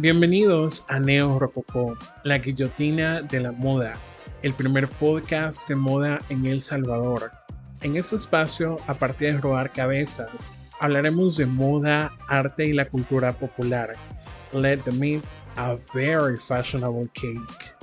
Bienvenidos a Neo Rococó, la guillotina de la moda, el primer podcast de moda en El Salvador. En este espacio, a partir de robar cabezas, hablaremos de moda, arte y la cultura popular. Let the meet a very fashionable cake.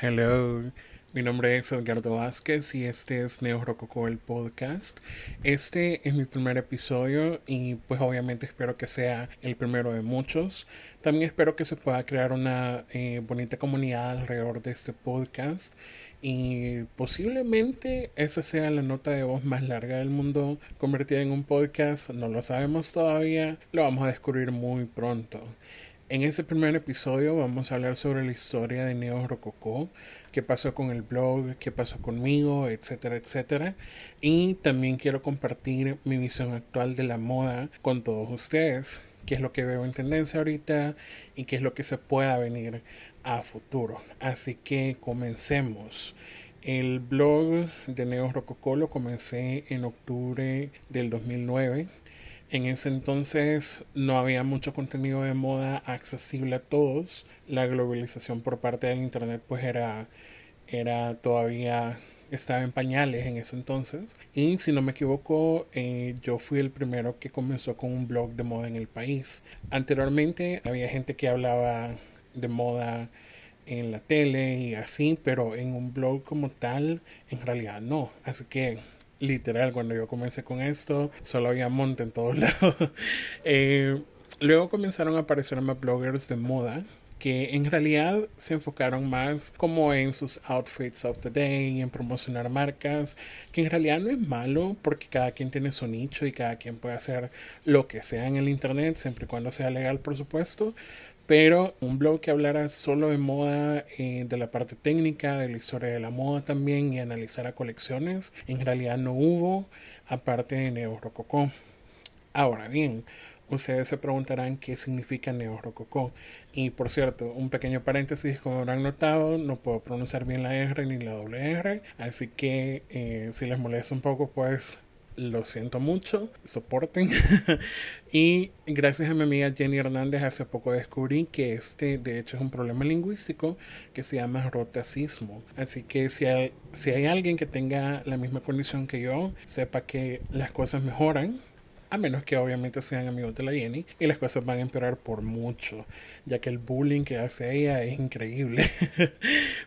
Hello. Mi nombre es Edgardo Vázquez y este es Neo Rococo el podcast. Este es mi primer episodio y pues obviamente espero que sea el primero de muchos. También espero que se pueda crear una eh, bonita comunidad alrededor de este podcast y posiblemente esa sea la nota de voz más larga del mundo convertida en un podcast. No lo sabemos todavía, lo vamos a descubrir muy pronto. En este primer episodio vamos a hablar sobre la historia de Neo Rococó qué pasó con el blog, qué pasó conmigo, etcétera, etcétera. Y también quiero compartir mi visión actual de la moda con todos ustedes, qué es lo que veo en tendencia ahorita y qué es lo que se pueda venir a futuro. Así que comencemos. El blog de Neo Rococó lo comencé en octubre del 2009. En ese entonces no había mucho contenido de moda accesible a todos. La globalización por parte del Internet pues era era todavía estaba en pañales en ese entonces. Y si no me equivoco eh, yo fui el primero que comenzó con un blog de moda en el país. Anteriormente había gente que hablaba de moda en la tele y así pero en un blog como tal en realidad no. Así que literal cuando yo comencé con esto solo había monte en todos lados eh, luego comenzaron a aparecer más bloggers de moda que en realidad se enfocaron más como en sus outfits of the day, en promocionar marcas, que en realidad no es malo porque cada quien tiene su nicho y cada quien puede hacer lo que sea en el internet, siempre y cuando sea legal, por supuesto. Pero un blog que hablara solo de moda, eh, de la parte técnica, de la historia de la moda también y analizara colecciones, en realidad no hubo, aparte de Neo Rococó. Ahora bien, Ustedes se preguntarán qué significa neorrococó. Y por cierto, un pequeño paréntesis, como habrán notado, no puedo pronunciar bien la R ni la doble R. Así que eh, si les molesta un poco, pues lo siento mucho, soporten. y gracias a mi amiga Jenny Hernández hace poco descubrí que este de hecho es un problema lingüístico que se llama rotacismo. Así que si hay, si hay alguien que tenga la misma condición que yo, sepa que las cosas mejoran a menos que obviamente sean amigos de la Jenny y las cosas van a empeorar por mucho, ya que el bullying que hace ella es increíble.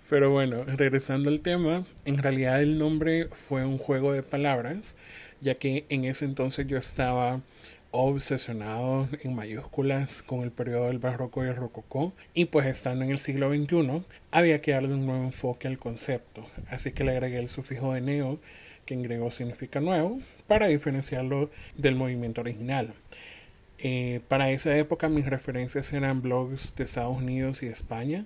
Pero bueno, regresando al tema, en realidad el nombre fue un juego de palabras, ya que en ese entonces yo estaba obsesionado en mayúsculas con el periodo del barroco y el rococó y pues estando en el siglo XXI había que darle un nuevo enfoque al concepto así que le agregué el sufijo de neo que en griego significa nuevo, para diferenciarlo del movimiento original. Eh, para esa época mis referencias eran blogs de Estados Unidos y España,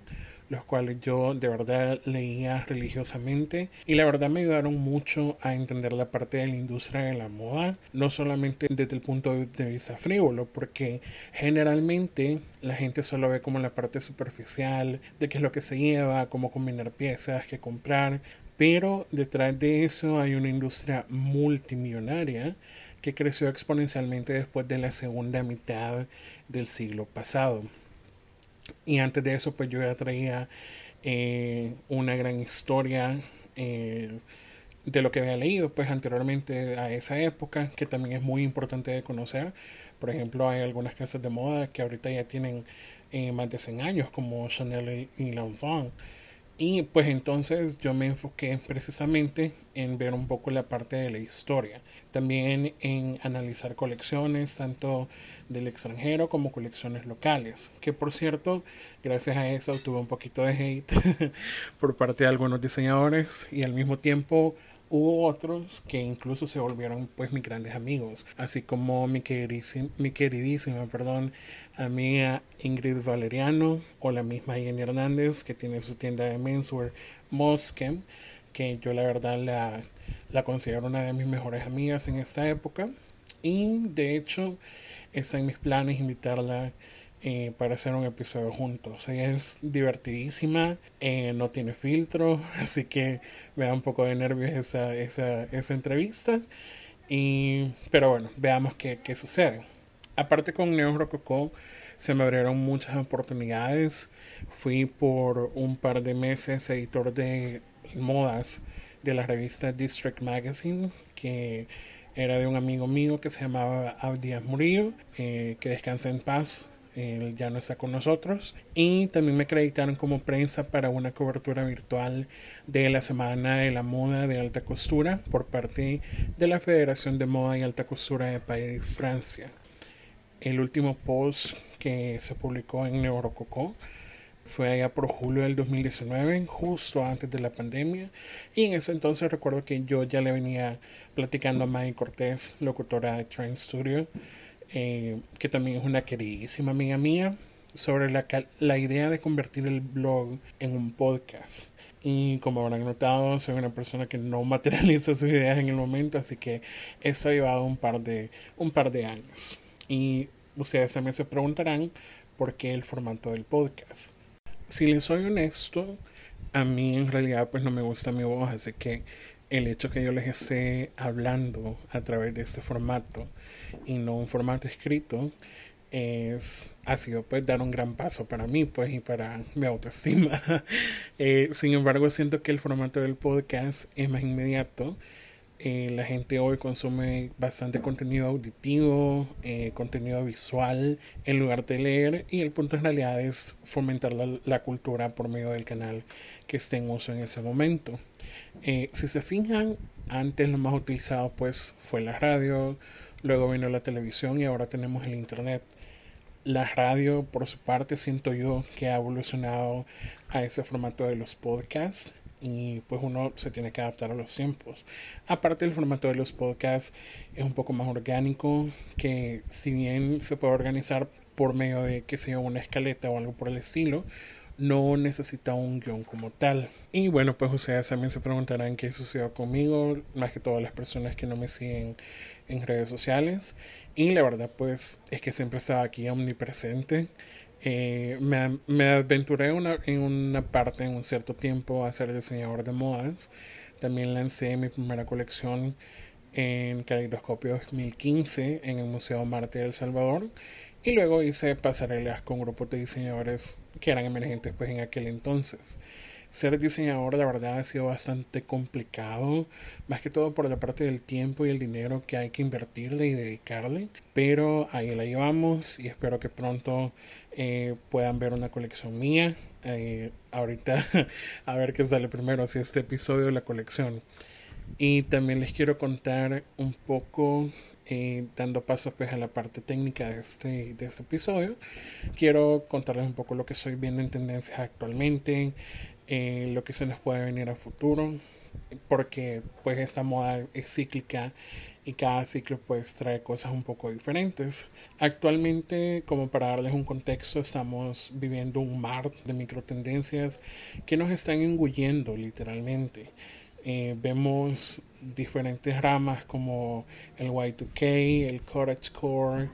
los cuales yo de verdad leía religiosamente y la verdad me ayudaron mucho a entender la parte de la industria de la moda, no solamente desde el punto de vista frívolo, porque generalmente la gente solo ve como la parte superficial de qué es lo que se lleva, cómo combinar piezas, qué comprar, pero detrás de eso hay una industria multimillonaria que creció exponencialmente después de la segunda mitad del siglo pasado. Y antes de eso, pues yo ya traía eh, una gran historia eh, de lo que había leído, pues anteriormente a esa época, que también es muy importante de conocer. Por ejemplo, hay algunas casas de moda que ahorita ya tienen eh, más de 100 años, como Chanel y L'Enfant. Y pues entonces yo me enfoqué precisamente en ver un poco la parte de la historia, también en analizar colecciones tanto del extranjero como colecciones locales, que por cierto, gracias a eso tuve un poquito de hate por parte de algunos diseñadores y al mismo tiempo hubo otros que incluso se volvieron pues mis grandes amigos, así como mi queridísima, mi queridísima perdón, amiga Ingrid Valeriano o la misma Jenny Hernández que tiene su tienda de menswear Moskem, que yo la verdad la, la considero una de mis mejores amigas en esta época. Y de hecho está en mis planes invitarla eh, para hacer un episodio juntos. Ella es divertidísima, eh, no tiene filtro, así que me da un poco de nervios esa, esa, esa entrevista. Y, pero bueno, veamos qué, qué sucede. Aparte con Neo Rococó se me abrieron muchas oportunidades. Fui por un par de meses editor de modas de la revista District Magazine, que era de un amigo mío que se llamaba Abdias Murillo, eh, que descansa en paz, él ya no está con nosotros. Y también me acreditaron como prensa para una cobertura virtual de la Semana de la Moda de Alta Costura por parte de la Federación de Moda y Alta Costura de País Francia. El último post que se publicó en Neurococó fue allá por julio del 2019, justo antes de la pandemia. Y en ese entonces recuerdo que yo ya le venía platicando a Maggie Cortés, locutora de Train Studio, eh, que también es una queridísima amiga mía, sobre la, la idea de convertir el blog en un podcast. Y como habrán notado, soy una persona que no materializa sus ideas en el momento, así que eso ha llevado un par de, un par de años. Y ustedes también se preguntarán por qué el formato del podcast si les soy honesto, a mí en realidad pues no me gusta mi voz, así que el hecho que yo les esté hablando a través de este formato y no un formato escrito es ha sido pues dar un gran paso para mí pues y para mi autoestima. Eh, sin embargo siento que el formato del podcast es más inmediato eh, la gente hoy consume bastante contenido auditivo, eh, contenido visual en lugar de leer y el punto en realidad es fomentar la, cultura por medio del canal que esté en uso en ese momento. Eh, si se fijan, antes lo más utilizado pues fue la radio, luego vino la televisión y ahora tenemos el internet. La radio, por su parte, siento yo que ha evolucionado a ese formato de los podcasts y pues uno se tiene que adaptar a los tiempos. Aparte el formato de los podcasts es un poco más orgánico, que si bien se puede organizar por medio de que sea una escaleta o algo por el estilo, no necesita un guion como tal. Y bueno, pues ustedes también se preguntarán qué sucedió conmigo, más que todas las personas que no me siguen en redes sociales. Y la verdad pues es que siempre estaba aquí omnipresente. Eh, me, aventuré en una parte, en un cierto tiempo, a ser diseñador de modas. También lancé mi primera colección en Caleidoscopio 2015 en el Museo Marte de El Salvador. Y luego hice pasarelas con grupos de diseñadores que eran emergentes pues en aquel entonces. Ser diseñador la verdad ha sido bastante complicado, más que todo por la parte del tiempo y el dinero que hay que invertirle y dedicarle. Pero ahí la llevamos y espero que pronto eh, puedan ver una colección mía. Eh, ahorita a ver qué sale primero, si este episodio o la colección. Y también les quiero contar un poco, eh, dando paso pues, a la parte técnica de este, de este episodio. Quiero contarles un poco lo que estoy viendo en tendencias actualmente, lo que se nos puede venir a futuro, porque pues esta moda es cíclica y cada ciclo pues trae cosas un poco diferentes. Actualmente, como para darles un contexto, estamos viviendo un mar de microtendencias que nos están engullendo literalmente. Eh, vemos diferentes ramas como el Y2K, el Coragecore,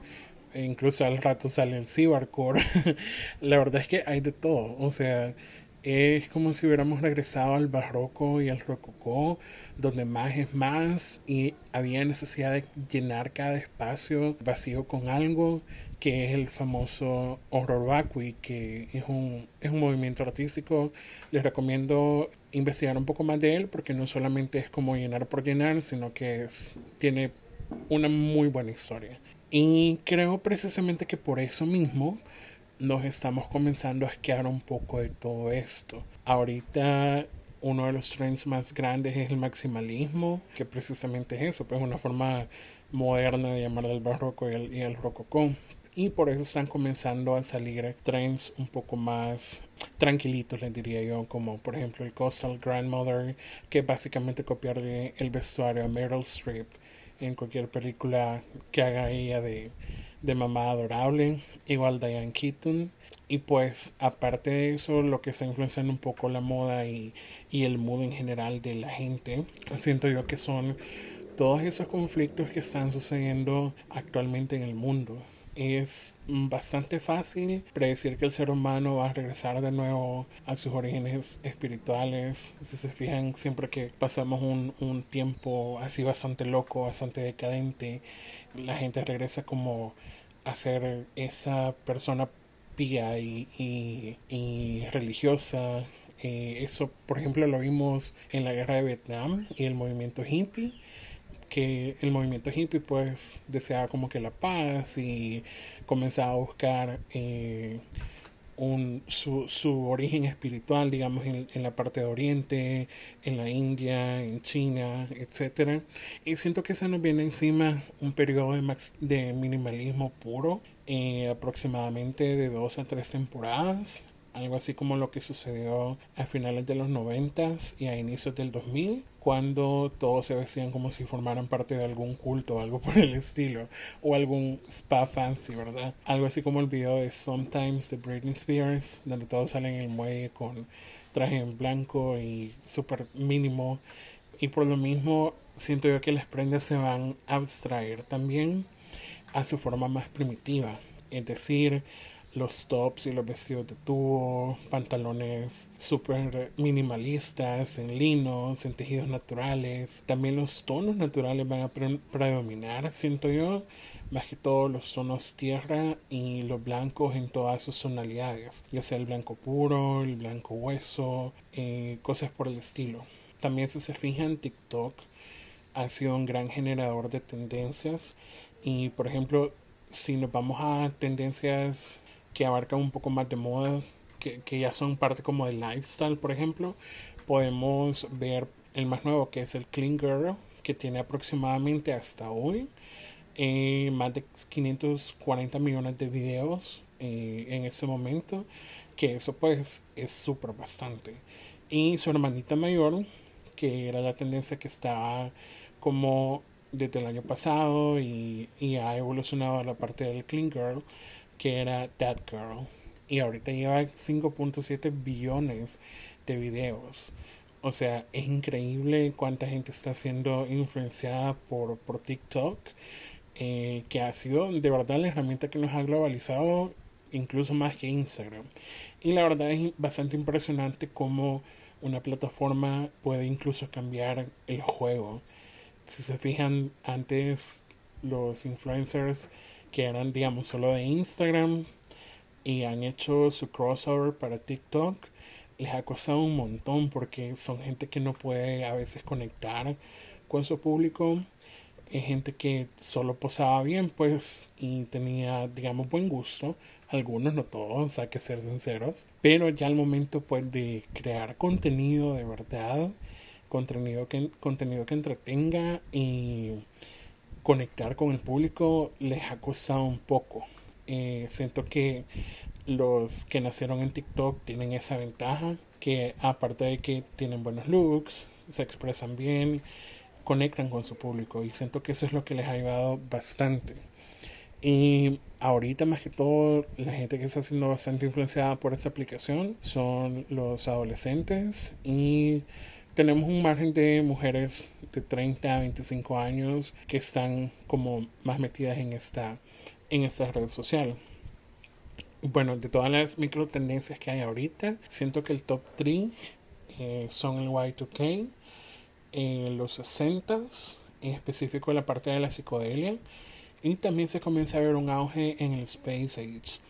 e incluso al rato sale el Cybercore. La verdad es que hay de todo, o sea, es como si hubiéramos regresado al barroco y al rococó, donde más es más y había necesidad de llenar cada espacio vacío con algo, que es el famoso horror vacui, que es un, es un movimiento artístico. Les recomiendo investigar un poco más de él porque no solamente es como llenar por llenar, sino que es, tiene una muy buena historia. Y creo precisamente que por eso mismo nos estamos comenzando a esquear un poco de todo esto. Ahorita uno de los trends más grandes es el maximalismo, que precisamente es eso, pues una forma moderna de llamar al barroco y el, y el rococó. Y por eso están comenzando a salir trends un poco más tranquilitos, les diría yo, como por ejemplo el Coastal Grandmother, que básicamente copiarle el vestuario a Meryl Streep en cualquier película que haga ella de de mamá adorable, igual Diane Keaton. Y pues aparte de eso, lo que está influenciando un poco la moda y, y el mood en general de la gente, siento yo que son todos esos conflictos que están sucediendo actualmente en el mundo. es bastante fácil predecir que el ser humano va a regresar de nuevo a sus orígenes espirituales. Si se fijan, siempre que pasamos un, un tiempo así bastante loco, bastante decadente, la gente regresa como a ser esa persona pía y, y, religiosa. Eh, eso, por ejemplo, lo vimos en la guerra de Vietnam y el movimiento hippie que el movimiento hippie pues deseaba como que la paz y comenzaba a buscar eh, un, su, su, origen espiritual, digamos, en, en, la parte de Oriente, en la India, en China, etc. Y siento que se nos viene encima un periodo de, de minimalismo puro, eh, aproximadamente de dos a tres temporadas algo así como lo que sucedió a finales de los 90 y a inicios del 2000, cuando todos se vestían como si formaran parte de algún culto o algo por el estilo, o algún spa fancy, ¿verdad? Algo así como el video de Sometimes de Britney Spears, donde todos salen en el muelle con traje en blanco y súper mínimo. Y por lo mismo, siento yo que las prendas se van a abstraer también a su forma más primitiva. Es decir, los tops y los vestidos de tubo, pantalones súper minimalistas, en linos, en tejidos naturales. También los tonos naturales van a predominar, siento yo, más que todo los tonos tierra y los blancos en todas sus tonalidades, ya sea el blanco puro, el blanco hueso, eh, cosas por el estilo. También si se fijan, TikTok ha sido un gran generador de tendencias y por ejemplo si nos vamos a tendencias que abarcan un poco más de moda, que, que ya son parte como del lifestyle, por ejemplo, podemos ver el más nuevo que es el Clean Girl, que tiene aproximadamente hasta hoy eh, más de 540 millones de videos eh, en ese momento, que eso pues es súper bastante. Y su hermanita mayor, que era la tendencia que estaba como desde el año pasado y, y ha evolucionado a la parte del Clean Girl, que era That Girl. Y ahorita lleva 5.7 billones de videos. O sea, es increíble cuánta gente está siendo influenciada por, por TikTok. Eh, que ha sido de verdad la herramienta que nos ha globalizado incluso más que Instagram. Y la verdad es bastante impresionante cómo una plataforma puede incluso cambiar el juego. Si se fijan, antes los influencers que eran, digamos, solo de Instagram y han hecho su crossover para TikTok, les ha costado un montón porque son gente que no puede a veces conectar con su público. Es gente que solo posaba bien, pues, y tenía, digamos, buen gusto. Algunos, no todos, hay que ser sinceros. Pero ya al momento, pues, de crear contenido de verdad, contenido que, contenido que entretenga y conectar con el público les ha costado un poco. Eh, siento que los que nacieron en TikTok tienen esa ventaja, que aparte de que tienen buenos looks, se expresan bien, conectan con su público y siento que eso es lo que les ha ayudado bastante. Y ahorita más que todo la gente que está siendo bastante influenciada por esta aplicación son los adolescentes y tenemos un margen de mujeres de 30 a 25 años que están como más metidas en esta, en esta red social. Bueno, de todas las micro tendencias que hay ahorita, siento que el top 3 eh, son el Y2K, eh, los 60s, en específico la parte de la psicodelia, y también se comienza a ver un auge en el Space Age,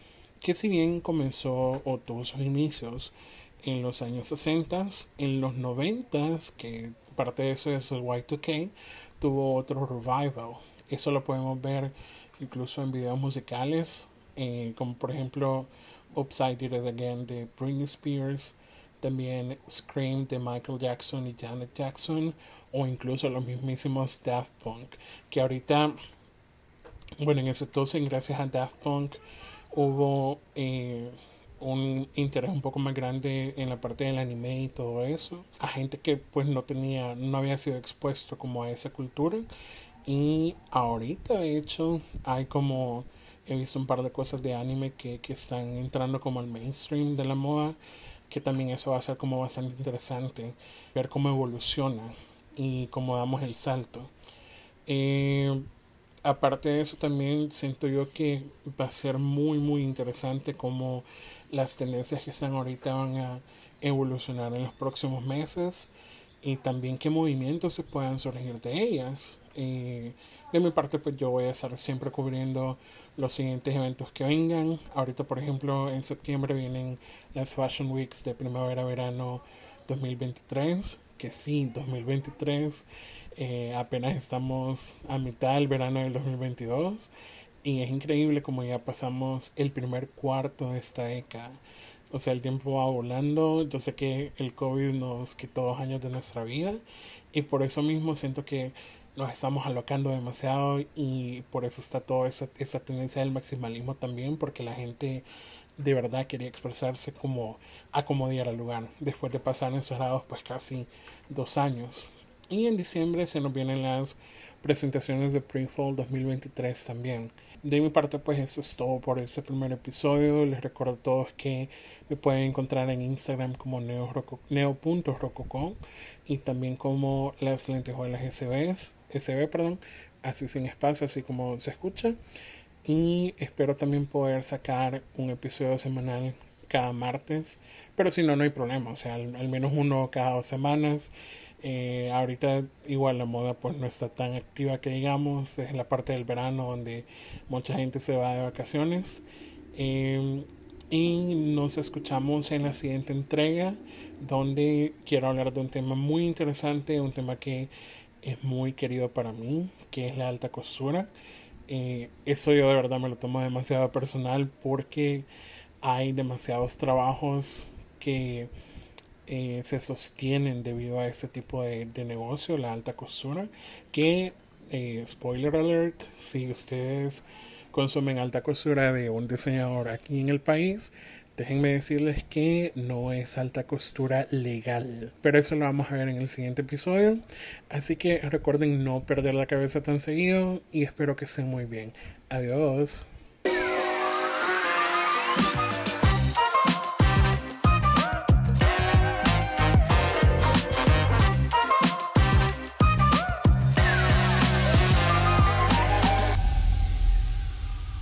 que si bien comenzó o tuvo sus inicios en los años 60, en los 90, que parte de eso es el Y2K, tuvo otro revival. Eso lo podemos ver incluso en videos musicales, eh, como por ejemplo Upside It Again de Britney Spears, también Scream de Michael Jackson y Janet Jackson, o incluso los mismísimos Daft Punk, que ahorita, bueno, en ese entonces, gracias a Daft Punk, hubo eh, un interés un poco más grande en la parte del anime y todo eso a gente que pues no tenía no había sido expuesto como a esa cultura. Y ahorita de hecho hay como he visto un par de cosas de anime que, que están entrando como al mainstream de la moda que también eso va a ser como bastante interesante ver cómo evoluciona y cómo damos el salto. Eh, aparte de eso también siento yo que va a ser muy muy interesante como las tendencias que están ahorita van a evolucionar en los próximos meses y también qué movimientos se puedan surgir de ellas. de mi parte, pues yo voy a estar siempre cubriendo los siguientes eventos que vengan. Ahorita, por ejemplo, en septiembre vienen las Fashion Weeks de primavera-verano 2023. Que sí, 2023. Eh, apenas estamos a mitad del verano del 2022. Y es increíble como ya pasamos el primer cuarto de esta década. O sea, el tiempo va volando. Yo sé que el COVID nos quitó dos años de nuestra vida y por eso mismo siento que nos estamos alocando demasiado y por eso está toda esa, esa tendencia del maximalismo también, porque la gente de verdad quería expresarse como acomodar al lugar, después de pasar encerrados pues casi dos años. Y en diciembre se nos vienen las presentaciones de Pre-Fall 2023 también. De mi parte, pues eso es todo por este primer episodio. Les recuerdo a todos que me pueden encontrar en Instagram como neo.rococo y también como las lentejuelas SB, SB, perdón, así sin espacio, así como se escucha. Y espero también poder sacar un episodio semanal cada martes. Pero si no, no hay problema. O sea, al menos uno cada dos semanas. Eh, ahorita igual la moda pues no está tan activa que digamos, es la parte del verano donde mucha gente se va de vacaciones. Em, y nos escuchamos en la siguiente entrega donde quiero hablar de un tema muy interesante, un tema que es muy querido para mí, que es la alta costura. Eh, eso yo de verdad me lo tomo demasiado personal porque hay demasiados trabajos que eh, se sostienen debido a este tipo de, negocio, la alta costura, que, eh, spoiler alert, si ustedes consumen alta costura de un diseñador aquí en el país, déjenme decirles que no es alta costura legal. Pero eso lo vamos a ver en el siguiente episodio. Así que recuerden no perder la cabeza tan seguido y espero que estén muy bien. Adiós.